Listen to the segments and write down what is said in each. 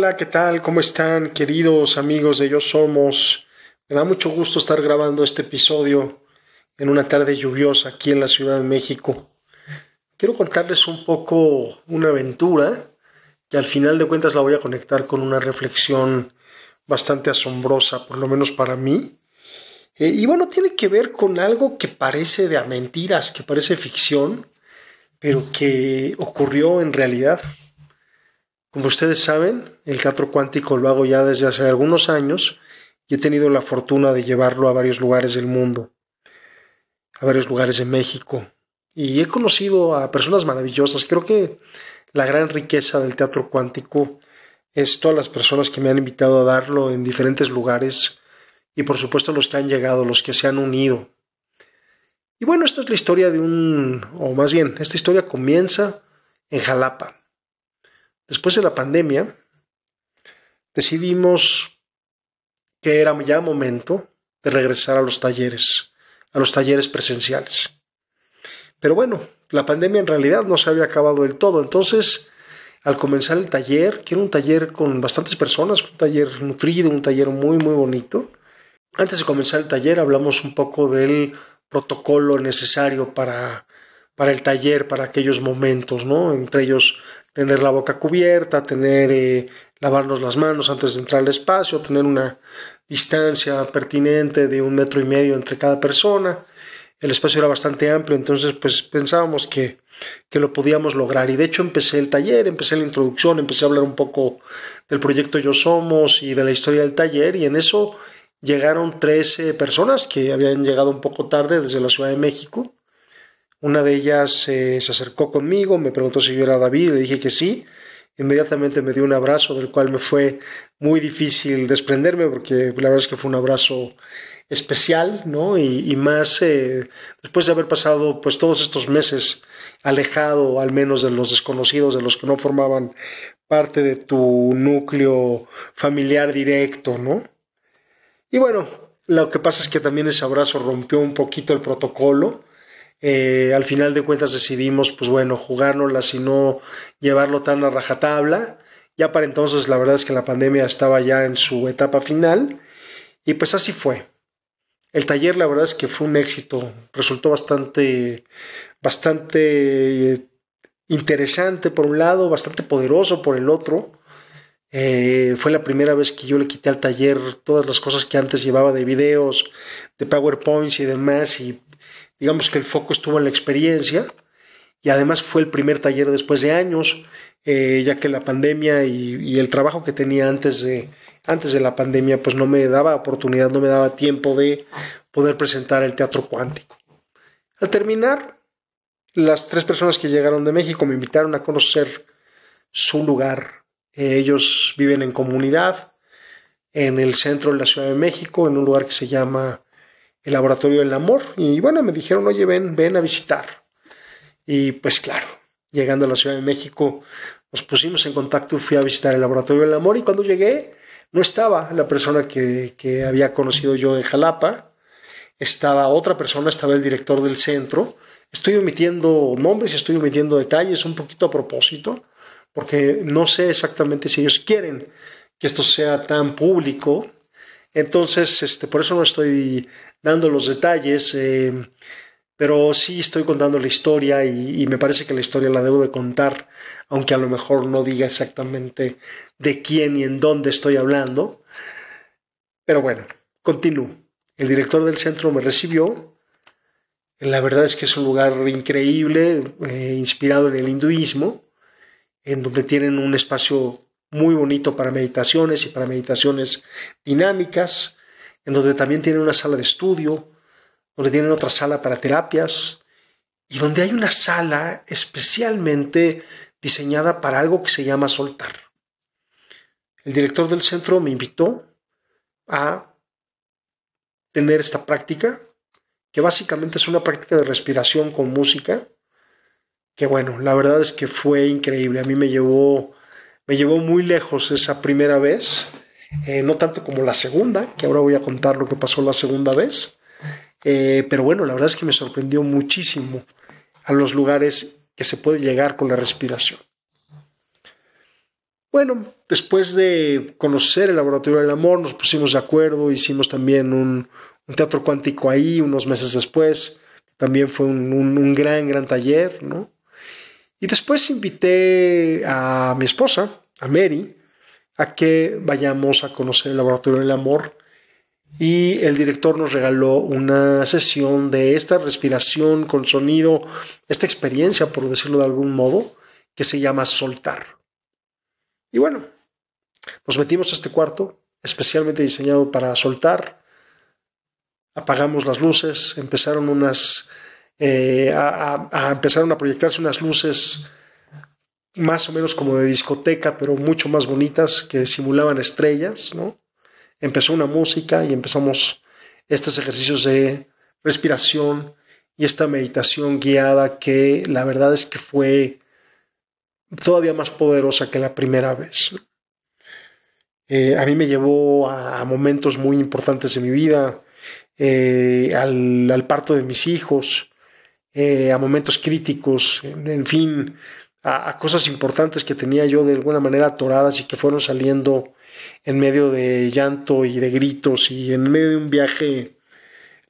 hola, ¿qué tal? ¿Cómo están, queridos amigos de Yo Somos? Me da mucho gusto estar grabando este episodio en una tarde lluviosa aquí en la Ciudad de México. Quiero contarles un poco una aventura que al final de cuentas la voy a conectar con una reflexión bastante asombrosa, por lo menos para mí. Eh, y bueno, tiene que ver con algo que parece de mentiras, que parece ficción, pero que ocurrió en realidad. Como ustedes saben, el teatro cuántico lo hago ya desde hace algunos años y he tenido la fortuna de llevarlo a varios lugares del mundo, a varios lugares de México. Y he conocido a personas maravillosas. Creo que la gran riqueza del teatro cuántico es todas las personas que me han invitado a darlo en diferentes lugares y por supuesto los que han llegado, los que se han unido. Y bueno, esta es la historia de un, o más bien, esta historia comienza en Jalapa, Después de la pandemia, decidimos que era ya momento de regresar a los talleres, a los talleres presenciales. Pero bueno, la pandemia en realidad no se había acabado del todo, entonces al comenzar el taller, que era un taller con bastantes personas, un taller nutrido, un taller muy muy bonito, antes de comenzar el taller hablamos un poco del protocolo necesario para, para el taller, para aquellos momentos, ¿no? Entre ellos tener la boca cubierta, tener eh, lavarnos las manos antes de entrar al espacio, tener una distancia pertinente de un metro y medio entre cada persona. El espacio era bastante amplio, entonces pues pensábamos que, que lo podíamos lograr. Y de hecho empecé el taller, empecé la introducción, empecé a hablar un poco del proyecto Yo Somos y de la historia del taller y en eso llegaron 13 personas que habían llegado un poco tarde desde la Ciudad de México una de ellas eh, se acercó conmigo, me preguntó si yo era David, le dije que sí. Inmediatamente me dio un abrazo del cual me fue muy difícil desprenderme porque la verdad es que fue un abrazo especial, ¿no? Y, más eh, después de haber pasado pues todos estos meses alejado al menos de los desconocidos, de los que no formaban parte de tu núcleo familiar directo, ¿no? Y bueno, lo que pasa es que también ese abrazo rompió un poquito el protocolo eh, al final de cuentas decidimos, pues bueno, jugárnoslas y no llevarlo tan a rajatabla. Ya para entonces la verdad es que la pandemia estaba ya en su etapa final y pues así fue. El taller la verdad es que fue un éxito, resultó bastante, bastante eh, interesante por un lado, bastante poderoso por el otro. Eh, fue la primera vez que yo le quité al taller todas las cosas que antes llevaba de videos, de PowerPoints y demás y digamos que el foco estuvo en la experiencia y además fue el primer taller después de años, eh, ya que la pandemia y, el trabajo que tenía antes de, antes de la pandemia pues no me daba oportunidad, no me daba tiempo de poder presentar el teatro cuántico. Al terminar, las tres personas que llegaron de México me invitaron a conocer su lugar. Eh, ellos viven en comunidad en el centro de la Ciudad de México, en un lugar que se llama el laboratorio del amor. Y bueno, me dijeron, oye, ven, ven a visitar. Y pues claro, llegando a la Ciudad de México, nos pusimos en contacto fui a visitar el laboratorio del amor. Y cuando llegué, no estaba la persona que, que había conocido yo en Jalapa, estaba otra persona, estaba el director del centro. Estoy omitiendo nombres estoy omitiendo detalles un poquito a propósito, porque no sé exactamente si ellos quieren que esto sea tan público. Entonces, este, por eso no estoy dando los detalles, eh, pero sí estoy contando la historia y, me parece que la historia la debo de contar, aunque a lo mejor no diga exactamente de quién y en dónde estoy hablando. Pero bueno, continúo. El director del centro me recibió. La verdad es que es un lugar increíble, eh, inspirado en el hinduismo, en donde tienen un espacio muy bonito para meditaciones y para meditaciones dinámicas en donde también tienen una sala de estudio, donde tienen otra sala para terapias y donde hay una sala especialmente diseñada para algo que se llama soltar. El director del centro me invitó a tener esta práctica, que básicamente es una práctica de respiración con música, que bueno, la verdad es que fue increíble. A mí me llevó, me llevó muy lejos esa primera vez eh, no tanto como la segunda, que ahora voy a contar lo que pasó la segunda vez, eh, pero bueno, la verdad es que me sorprendió muchísimo a los lugares que se puede llegar con la respiración. Bueno, después de conocer el Laboratorio del Amor, nos pusimos de acuerdo, hicimos también un, teatro cuántico ahí unos meses después, también fue un, un, gran, gran taller, ¿no? Y después invité a mi esposa, a Mary, a que vayamos a conocer el Laboratorio del Amor y el director nos regaló una sesión de esta respiración con sonido, esta experiencia, por decirlo de algún modo, que se llama soltar. Y bueno, nos metimos a este cuarto, especialmente diseñado para soltar. Apagamos las luces, empezaron unas. Eh, a, empezaron a proyectarse unas luces más o menos como de discoteca, pero mucho más bonitas, que simulaban estrellas, ¿no? Empezó una música y empezamos estos ejercicios de respiración y esta meditación guiada que la verdad es que fue todavía más poderosa que la primera vez. Eh, a mí me llevó a, momentos muy importantes de mi vida, eh, al, parto de mis hijos, eh, a momentos críticos, en, fin, a, cosas importantes que tenía yo de alguna manera atoradas y que fueron saliendo en medio de llanto y de gritos y en medio de un viaje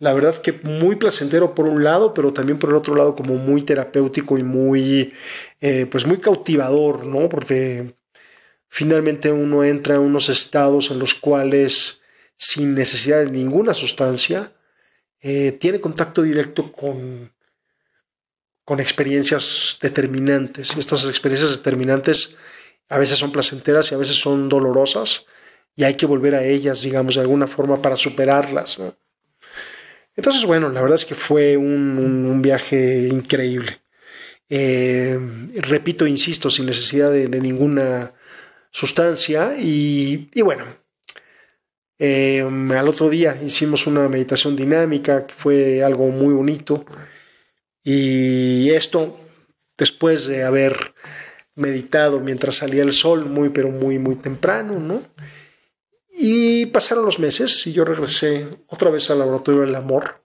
la verdad que muy placentero por un lado, pero también por el otro lado como muy terapéutico y muy, eh, pues muy cautivador, ¿no? Porque finalmente uno entra en unos estados en los cuales sin necesidad de ninguna sustancia eh, tiene contacto directo con, con experiencias determinantes. Y estas experiencias determinantes a veces son placenteras y a veces son dolorosas y hay que volver a ellas, digamos, de alguna forma para superarlas. Entonces, bueno, la verdad es que fue un, viaje increíble. Eh, repito, insisto, sin necesidad de, ninguna sustancia. Y, bueno, eh, al otro día hicimos una meditación dinámica, que fue algo muy bonito. Y esto, después de haber meditado mientras salía el sol, muy, pero muy, muy temprano, ¿no? Y pasaron los meses y yo regresé otra vez al laboratorio del amor,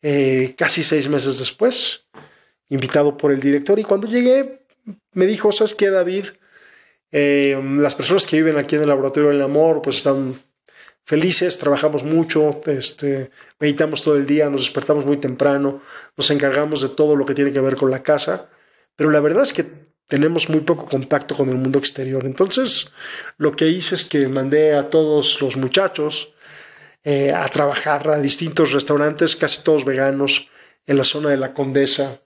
eh, casi seis meses después, invitado por el director. Y cuando llegué, me dijo, ¿sabes qué, David? Eh, las personas que viven aquí en el laboratorio del amor, pues están felices, trabajamos mucho, este, meditamos todo el día, nos despertamos muy temprano, nos encargamos de todo lo que tiene que ver con la casa, pero la verdad es que tenemos muy poco contacto con el mundo exterior. Entonces, lo que hice es que mandé a todos los muchachos eh, a trabajar a distintos restaurantes, casi todos veganos, en la zona de la Condesa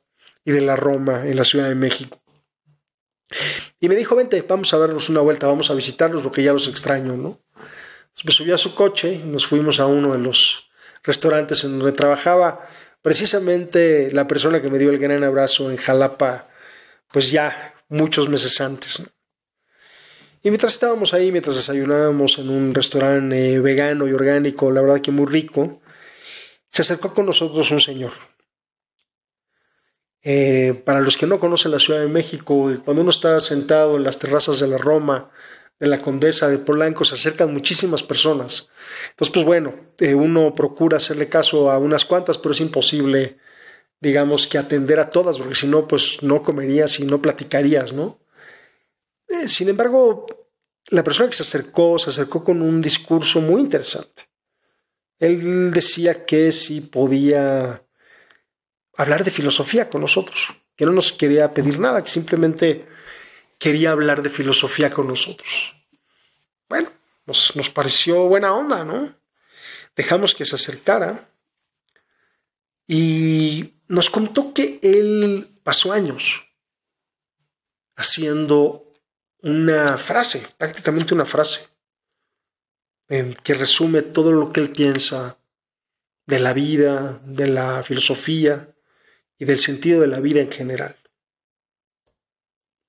y de la Roma, en la Ciudad de México. Y me dijo, vente, vamos a darnos una vuelta, vamos a visitarlos, lo que ya los extraño, ¿no? Me subí a su coche y nos fuimos a uno de los restaurantes en donde trabajaba precisamente la persona que me dio el gran abrazo en Jalapa, pues ya muchos meses antes. Y mientras estábamos ahí, mientras desayunábamos en un restaurante vegano y orgánico, la verdad que muy rico, se acercó con nosotros un señor. Eh, para los que no conocen la Ciudad de México, cuando uno está sentado en las terrazas de la Roma, de la Condesa, de Polanco, se acercan muchísimas personas. Entonces, pues bueno, eh, uno procura hacerle caso a unas cuantas, pero es imposible digamos, que atender a todas, porque si no, pues no comerías y no platicarías, ¿no? Eh, sin embargo, la persona que se acercó, se acercó con un discurso muy interesante. Él decía que si podía hablar de filosofía con nosotros, que no nos quería pedir nada, que simplemente quería hablar de filosofía con nosotros. Bueno, nos, nos pareció buena onda, ¿no? Dejamos que se acercara y nos contó que él pasó años haciendo una frase, prácticamente una frase, que resume todo lo que él piensa de la vida, de la filosofía y del sentido de la vida en general.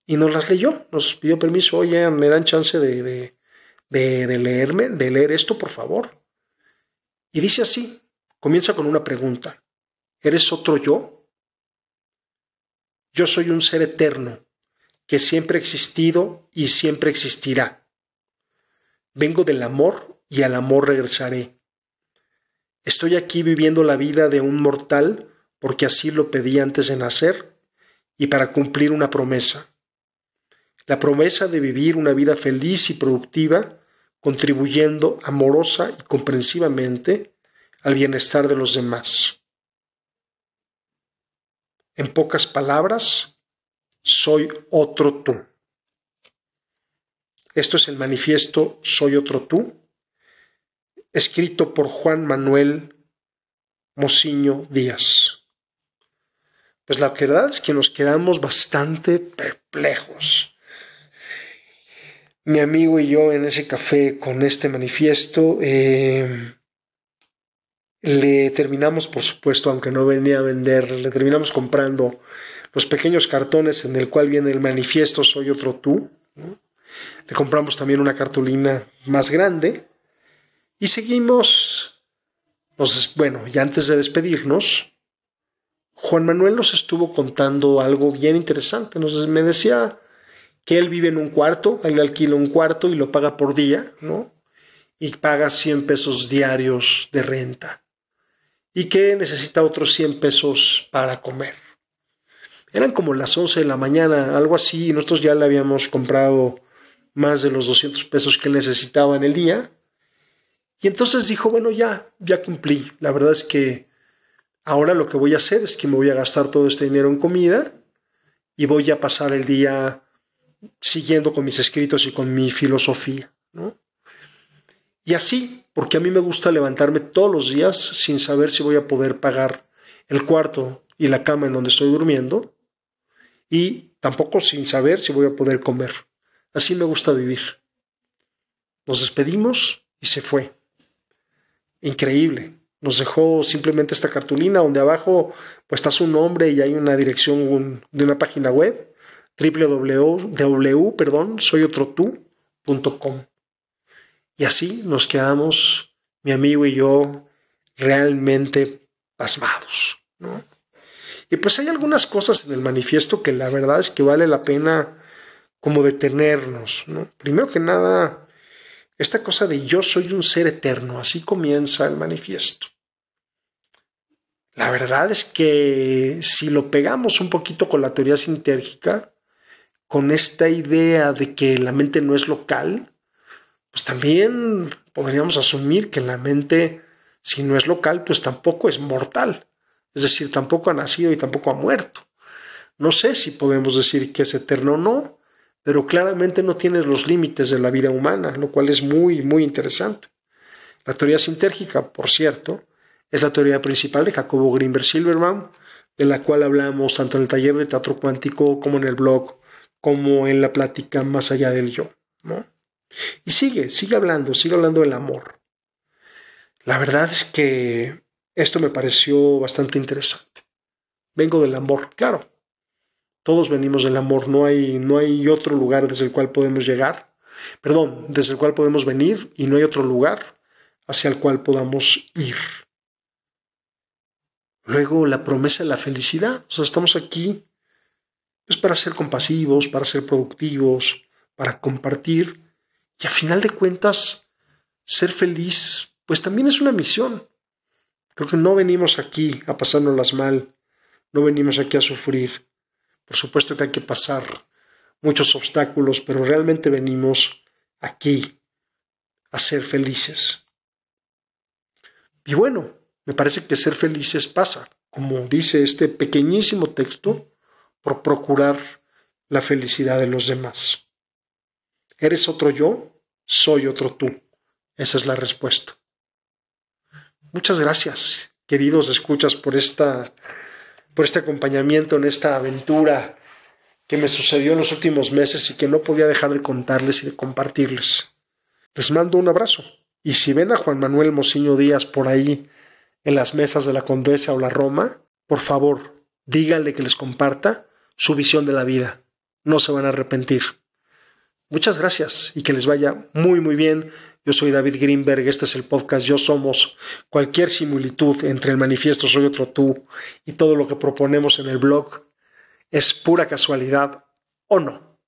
Y nos las leyó, nos pidió permiso, oye, me dan chance de, de, de leerme, de leer esto, por favor. Y dice así, comienza con una pregunta. ¿Eres otro yo? Yo soy un ser eterno que siempre ha existido y siempre existirá. Vengo del amor y al amor regresaré. Estoy aquí viviendo la vida de un mortal porque así lo pedí antes de nacer y para cumplir una promesa. La promesa de vivir una vida feliz y productiva, contribuyendo amorosa y comprensivamente al bienestar de los demás. En pocas palabras, soy otro tú. Esto es el manifiesto Soy otro tú, escrito por Juan Manuel Mociño Díaz. Pues la verdad es que nos quedamos bastante perplejos. Mi amigo y yo en ese café con este manifiesto eh, le terminamos, por supuesto, aunque no venía a vender, le terminamos comprando los pequeños cartones en el cual viene el manifiesto Soy otro tú. Le compramos también una cartulina más grande y seguimos, bueno, y antes de despedirnos, Juan Manuel nos estuvo contando algo bien interesante. Nos, me decía que él vive en un cuarto, él alquila un cuarto y lo paga por día, ¿no? Y paga 100 pesos diarios de renta. Y que necesita otros 100 pesos para comer. Eran como las 11 de la mañana, algo así, y nosotros ya le habíamos comprado más de los 200 pesos que necesitaba en el día. Y entonces dijo, bueno, ya, ya cumplí. La verdad es que ahora lo que voy a hacer es que me voy a gastar todo este dinero en comida y voy a pasar el día siguiendo con mis escritos y con mi filosofía. ¿no? Y así, porque a mí me gusta levantarme todos los días sin saber si voy a poder pagar el cuarto y la cama en donde estoy durmiendo y tampoco sin saber si voy a poder comer. Así me gusta vivir. Nos despedimos y se fue increíble. Nos dejó simplemente esta cartulina donde abajo pues está su nombre y hay una dirección de una página web www, perdón, soyotrotú.com. Y así nos quedamos, mi amigo y yo, realmente pasmados. Y pues hay algunas cosas en el manifiesto que la verdad es que vale la pena como detenernos. ¿no? Primero que nada, esta cosa de yo soy un ser eterno, así comienza el manifiesto. La verdad es que si lo pegamos un poquito con la teoría sintérgica, con esta idea de que la mente no es local, pues también podríamos asumir que la mente, si no es local, pues tampoco es mortal. Es decir, tampoco ha nacido y tampoco ha muerto. No sé si podemos decir que es eterno o no, pero claramente no tiene los límites de la vida humana, lo cual es muy, muy interesante. La teoría sintérgica, por cierto, es la teoría principal de Jacobo Greenberg Silverman, de la cual hablamos tanto en el taller de teatro cuántico como en el blog, como en la plática más allá del yo. ¿no? Y sigue, sigue hablando, sigue hablando del amor. La verdad es que esto me pareció bastante interesante. Vengo del amor, claro, todos venimos del amor, no hay, no hay otro lugar desde el cual podemos llegar, perdón, desde el cual podemos venir y no hay otro lugar hacia el cual podamos ir. Luego la promesa de la felicidad, o sea, estamos aquí pues para ser compasivos, para ser productivos, para compartir y a final de cuentas ser feliz pues también es una misión. Creo que no venimos aquí a pasárnoslas mal, no venimos aquí a sufrir, por supuesto que hay que pasar muchos obstáculos, pero realmente venimos aquí a ser felices. Y bueno, me parece que ser felices pasa, como dice este pequeñísimo texto, por procurar la felicidad de los demás. ¿Eres otro yo? Soy otro tú. Esa es la respuesta. Muchas gracias, queridos escuchas, por esta por este acompañamiento en esta aventura que me sucedió en los últimos meses y que no podía dejar de contarles y de compartirles. Les mando un abrazo. Y si ven a Juan Manuel Mociño Díaz por ahí en las mesas de la Condesa o la Roma, por favor, díganle que les comparta su visión de la vida. No se van a arrepentir. Muchas gracias y que les vaya muy muy bien. Yo soy David Greenberg, este es el podcast Yo Somos. Cualquier similitud entre el manifiesto Soy otro tú y todo lo que proponemos en el blog es pura casualidad o no.